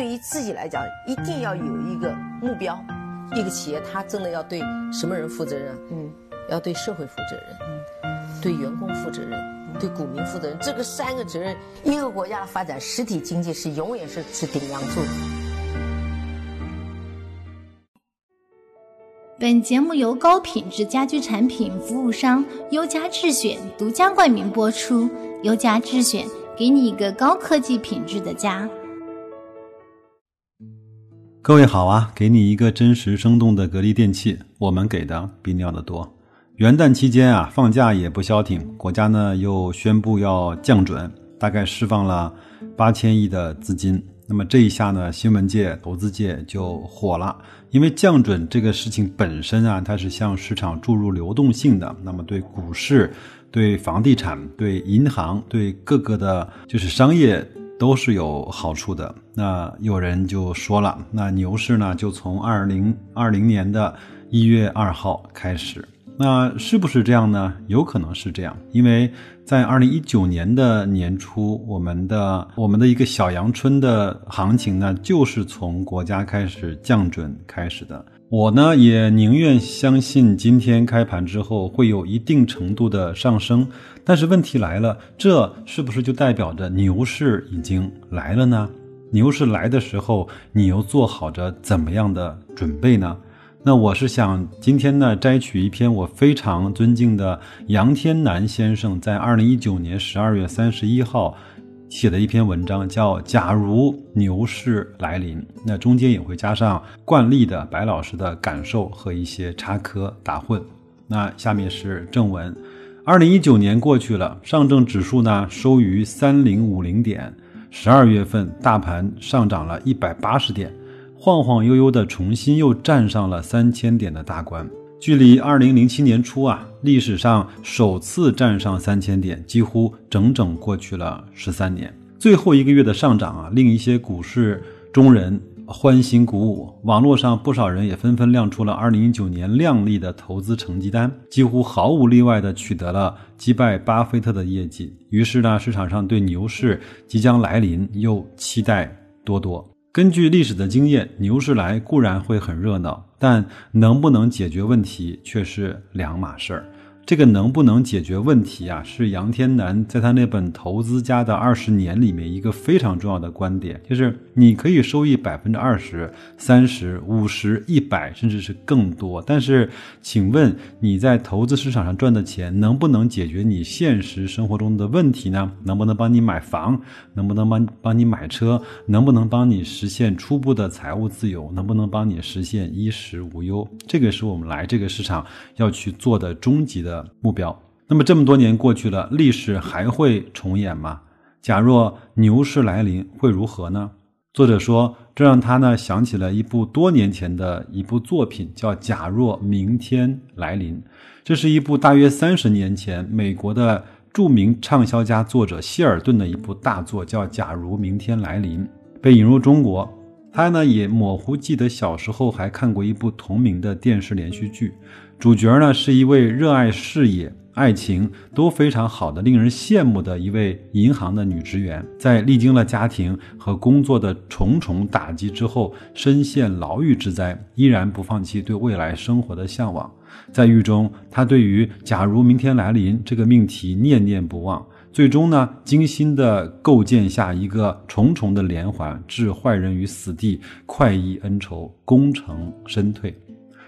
对于自己来讲，一定要有一个目标。一个企业，它真的要对什么人负责任？嗯，要对社会负责任，嗯，对员工负责任，对股民负责任。这个三个责任，一个国家的发展，实体经济是永远是是顶梁柱。本节目由高品质家居产品服务商优家智选独家冠名播出。优家智选，给你一个高科技品质的家。各位好啊，给你一个真实生动的格力电器，我们给的比你要的多。元旦期间啊，放假也不消停，国家呢又宣布要降准，大概释放了八千亿的资金。那么这一下呢，新闻界、投资界就火了，因为降准这个事情本身啊，它是向市场注入流动性的，那么对股市、对房地产、对银行、对各个的，就是商业。都是有好处的。那有人就说了，那牛市呢，就从二零二零年的一月二号开始。那是不是这样呢？有可能是这样，因为在二零一九年的年初，我们的我们的一个小阳春的行情呢，就是从国家开始降准开始的。我呢也宁愿相信今天开盘之后会有一定程度的上升，但是问题来了，这是不是就代表着牛市已经来了呢？牛市来的时候，你又做好着怎么样的准备呢？那我是想今天呢摘取一篇我非常尊敬的杨天南先生在二零一九年十二月三十一号。写的一篇文章叫《假如牛市来临》，那中间也会加上惯例的白老师的感受和一些插科打诨。那下面是正文：二零一九年过去了，上证指数呢收于三零五零点，十二月份大盘上涨了一百八十点，晃晃悠悠的重新又站上了三千点的大关。距离二零零七年初啊，历史上首次站上三千点，几乎整整过去了十三年。最后一个月的上涨啊，令一些股市中人欢欣鼓舞。网络上不少人也纷纷亮出了二零一九年亮丽的投资成绩单，几乎毫无例外的取得了击败巴菲特的业绩。于是呢，市场上对牛市即将来临又期待多多。根据历史的经验，牛市来固然会很热闹，但能不能解决问题却是两码事儿。这个能不能解决问题啊？是杨天南在他那本《投资家的二十年》里面一个非常重要的观点，就是你可以收益百分之二十三十五十一百，甚至是更多。但是，请问你在投资市场上赚的钱能不能解决你现实生活中的问题呢？能不能帮你买房？能不能帮帮你买车？能不能帮你实现初步的财务自由？能不能帮你实现衣食无忧？这个是我们来这个市场要去做的终极的。的目标。那么这么多年过去了，历史还会重演吗？假若牛市来临，会如何呢？作者说，这让他呢想起了一部多年前的一部作品，叫《假若明天来临》。这是一部大约三十年前美国的著名畅销家作者希尔顿的一部大作，叫《假如明天来临》，被引入中国。他呢也模糊记得小时候还看过一部同名的电视连续剧。主角呢是一位热爱事业、爱情都非常好的、令人羡慕的一位银行的女职员，在历经了家庭和工作的重重打击之后，身陷牢狱之灾，依然不放弃对未来生活的向往。在狱中，她对于“假如明天来临”这个命题念念不忘，最终呢，精心的构建下一个重重的连环，置坏人于死地，快意恩仇，功成身退。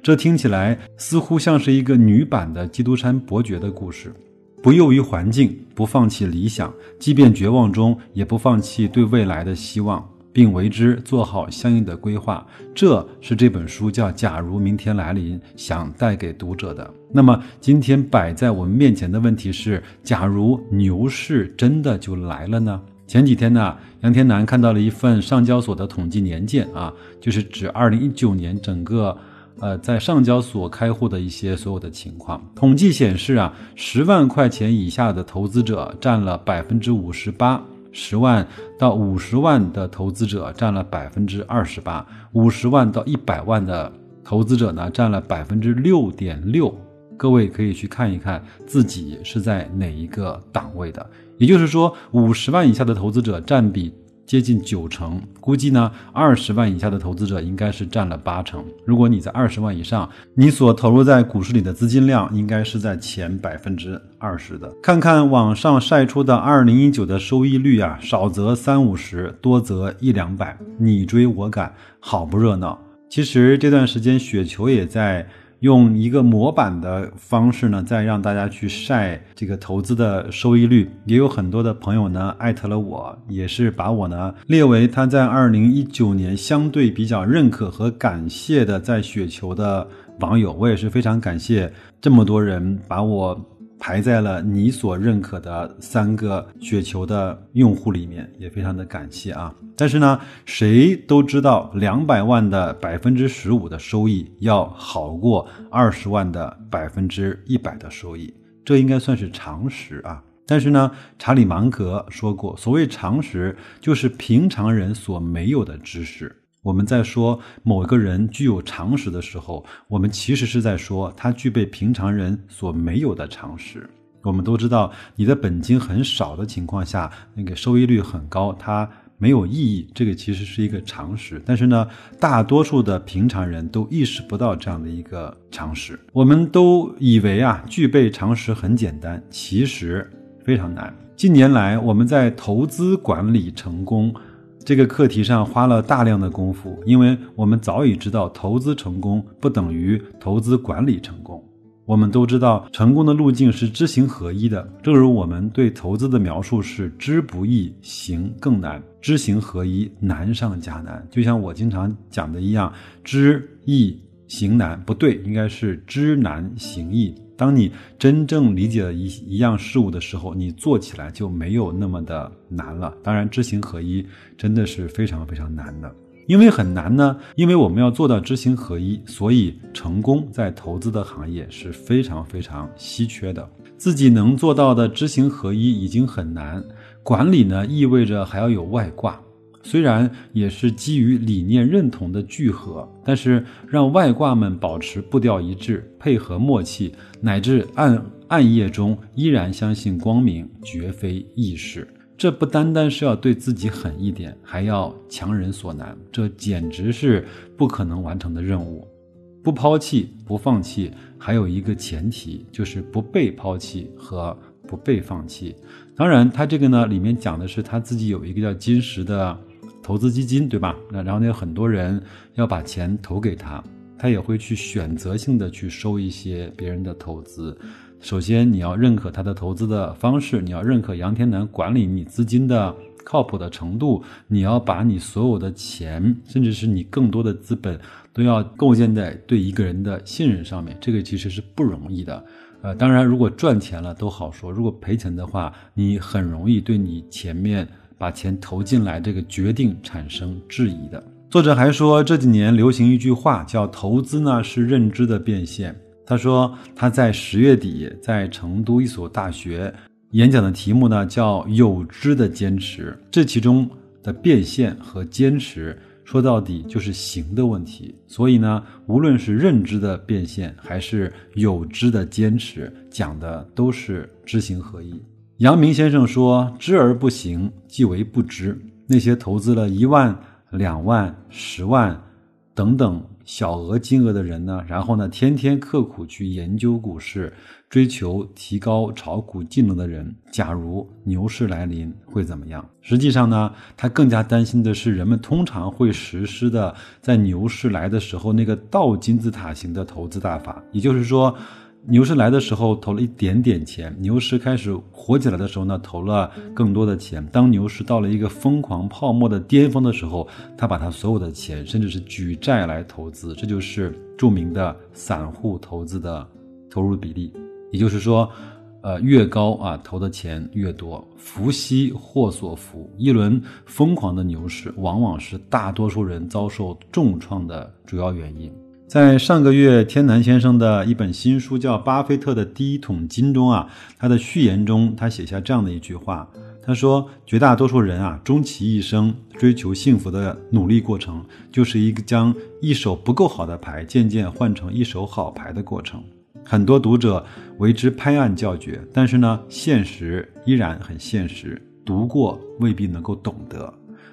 这听起来似乎像是一个女版的《基督山伯爵》的故事，不囿于环境，不放弃理想，即便绝望中也不放弃对未来的希望，并为之做好相应的规划。这是这本书叫《假如明天来临》想带给读者的。那么，今天摆在我们面前的问题是：假如牛市真的就来了呢？前几天呢，杨天南看到了一份上交所的统计年鉴啊，就是指二零一九年整个。呃，在上交所开户的一些所有的情况，统计显示啊，十万块钱以下的投资者占了百分之五十八，十万到五十万的投资者占了百分之二十八，五十万到一百万的投资者呢占了百分之六点六。各位可以去看一看自己是在哪一个档位的，也就是说，五十万以下的投资者占比。接近九成，估计呢，二十万以下的投资者应该是占了八成。如果你在二十万以上，你所投入在股市里的资金量应该是在前百分之二十的。看看网上晒出的二零一九的收益率啊，少则三五十，多则一两百，你追我赶，好不热闹。其实这段时间雪球也在。用一个模板的方式呢，再让大家去晒这个投资的收益率，也有很多的朋友呢艾特了我，也是把我呢列为他在二零一九年相对比较认可和感谢的在雪球的网友，我也是非常感谢这么多人把我。排在了你所认可的三个雪球的用户里面，也非常的感谢啊！但是呢，谁都知道两百万的百分之十五的收益要好过二十万的百分之一百的收益，这应该算是常识啊！但是呢，查理芒格说过，所谓常识就是平常人所没有的知识。我们在说某个人具有常识的时候，我们其实是在说他具备平常人所没有的常识。我们都知道，你的本金很少的情况下，那个收益率很高，它没有意义。这个其实是一个常识，但是呢，大多数的平常人都意识不到这样的一个常识。我们都以为啊，具备常识很简单，其实非常难。近年来，我们在投资管理成功。这个课题上花了大量的功夫，因为我们早已知道投资成功不等于投资管理成功。我们都知道成功的路径是知行合一的，正如我们对投资的描述是知不易，行更难，知行合一难上加难。就像我经常讲的一样，知易行难不对，应该是知难行易。当你真正理解了一一样事物的时候，你做起来就没有那么的难了。当然，知行合一真的是非常非常难的，因为很难呢。因为我们要做到知行合一，所以成功在投资的行业是非常非常稀缺的。自己能做到的知行合一已经很难，管理呢意味着还要有外挂。虽然也是基于理念认同的聚合，但是让外挂们保持步调一致、配合默契，乃至暗暗夜中依然相信光明，绝非易事。这不单单是要对自己狠一点，还要强人所难，这简直是不可能完成的任务。不抛弃、不放弃，还有一个前提，就是不被抛弃和不被放弃。当然，他这个呢，里面讲的是他自己有一个叫金石的。投资基金对吧？那然后呢，有很多人要把钱投给他，他也会去选择性的去收一些别人的投资。首先，你要认可他的投资的方式，你要认可杨天南管理你资金的靠谱的程度，你要把你所有的钱，甚至是你更多的资本，都要构建在对一个人的信任上面。这个其实是不容易的。呃，当然，如果赚钱了都好说，如果赔钱的话，你很容易对你前面。把钱投进来，这个决定产生质疑的。作者还说，这几年流行一句话，叫“投资呢是认知的变现”。他说他在十月底在成都一所大学演讲的题目呢叫“有知的坚持”。这其中的变现和坚持，说到底就是行的问题。所以呢，无论是认知的变现，还是有知的坚持，讲的都是知行合一。阳明先生说：“知而不行，即为不知。”那些投资了一万、两万、十万等等小额金额的人呢？然后呢，天天刻苦去研究股市，追求提高炒股技能的人，假如牛市来临会怎么样？实际上呢，他更加担心的是，人们通常会实施的在牛市来的时候那个倒金字塔型的投资大法，也就是说。牛市来的时候投了一点点钱，牛市开始火起来的时候呢，投了更多的钱。当牛市到了一个疯狂泡沫的巅峰的时候，他把他所有的钱，甚至是举债来投资，这就是著名的散户投资的投入比例。也就是说，呃，越高啊，投的钱越多。福兮祸所伏，一轮疯狂的牛市，往往是大多数人遭受重创的主要原因。在上个月，天南先生的一本新书叫《巴菲特的第一桶金》中啊，他的序言中，他写下这样的一句话：他说，绝大多数人啊，终其一生追求幸福的努力过程，就是一个将一手不够好的牌渐渐换成一手好牌的过程。很多读者为之拍案叫绝，但是呢，现实依然很现实，读过未必能够懂得。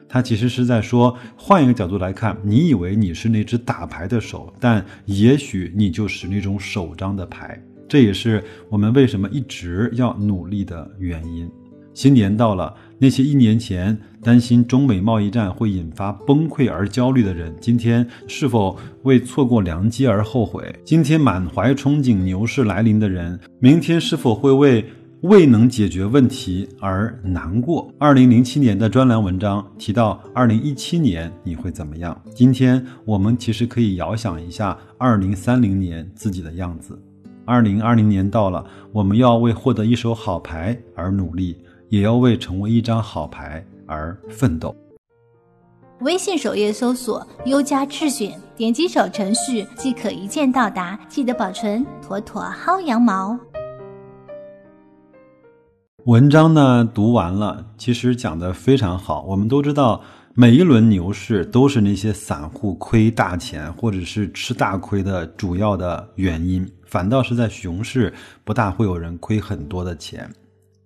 它其实是在说，换一个角度来看，你以为你是那只打牌的手，但也许你就是那种手张的牌。这也是我们为什么一直要努力的原因。新年到了，那些一年前担心中美贸易战会引发崩溃而焦虑的人，今天是否为错过良机而后悔？今天满怀憧憬牛市来临的人，明天是否会为未能解决问题而难过？二零零七年的专栏文章提到，二零一七年你会怎么样？今天我们其实可以遥想一下二零三零年自己的样子。二零二零年到了，我们要为获得一手好牌而努力。也要为成为一张好牌而奋斗。微信首页搜索“优家智选”，点击小程序即可一键到达。记得保存，妥妥薅羊毛。文章呢读完了，其实讲的非常好。我们都知道，每一轮牛市都是那些散户亏大钱或者是吃大亏的主要的原因，反倒是在熊市不大会有人亏很多的钱。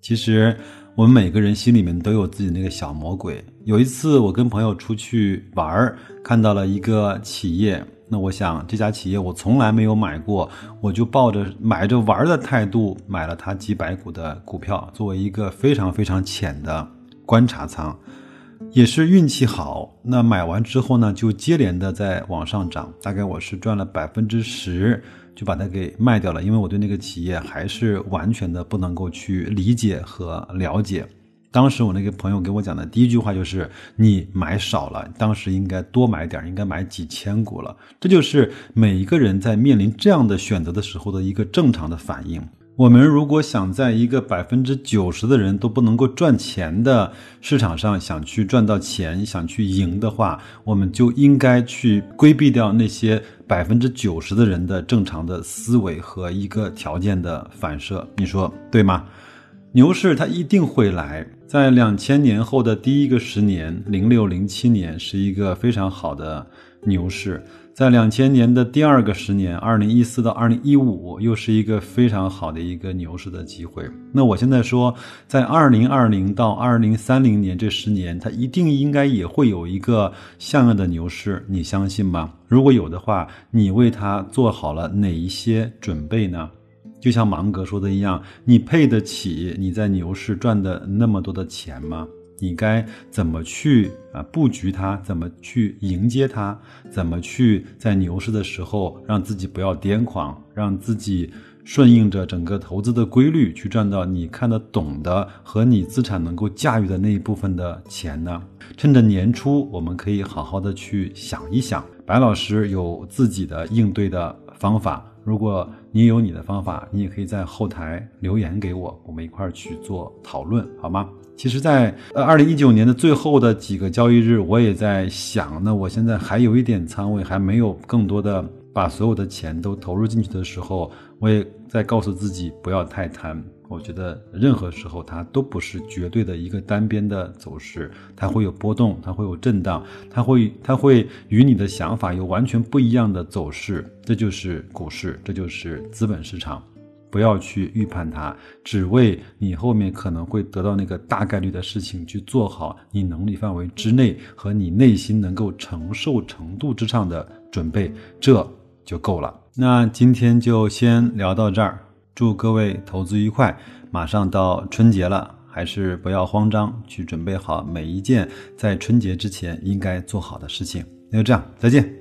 其实。我们每个人心里面都有自己那个小魔鬼。有一次，我跟朋友出去玩，看到了一个企业，那我想这家企业我从来没有买过，我就抱着买着玩的态度买了它几百股的股票，作为一个非常非常浅的观察仓，也是运气好。那买完之后呢，就接连的在往上涨，大概我是赚了百分之十。就把它给卖掉了，因为我对那个企业还是完全的不能够去理解和了解。当时我那个朋友给我讲的第一句话就是：“你买少了，当时应该多买点，应该买几千股了。”这就是每一个人在面临这样的选择的时候的一个正常的反应。我们如果想在一个百分之九十的人都不能够赚钱的市场上想去赚到钱、想去赢的话，我们就应该去规避掉那些百分之九十的人的正常的思维和一个条件的反射。你说对吗？牛市它一定会来，在两千年后的第一个十年，零六零七年是一个非常好的牛市。在两千年的第二个十年，二零一四到二零一五，又是一个非常好的一个牛市的机会。那我现在说，在二零二零到二零三零年这十年，它一定应该也会有一个像样的牛市，你相信吗？如果有的话，你为它做好了哪一些准备呢？就像芒格说的一样，你配得起你在牛市赚的那么多的钱吗？你该怎么去啊布局它？怎么去迎接它？怎么去在牛市的时候让自己不要癫狂，让自己顺应着整个投资的规律去赚到你看得懂的和你资产能够驾驭的那一部分的钱呢？趁着年初，我们可以好好的去想一想。白老师有自己的应对的方法，如果你有你的方法，你也可以在后台留言给我，我们一块儿去做讨论，好吗？其实，在呃二零一九年的最后的几个交易日，我也在想，那我现在还有一点仓位，还没有更多的把所有的钱都投入进去的时候，我也在告诉自己不要太贪。我觉得任何时候它都不是绝对的一个单边的走势，它会有波动，它会有震荡，它会它会与你的想法有完全不一样的走势。这就是股市，这就是资本市场。不要去预判它，只为你后面可能会得到那个大概率的事情去做好你能力范围之内和你内心能够承受程度之上的准备，这就够了。那今天就先聊到这儿，祝各位投资愉快。马上到春节了，还是不要慌张，去准备好每一件在春节之前应该做好的事情。那就这样，再见。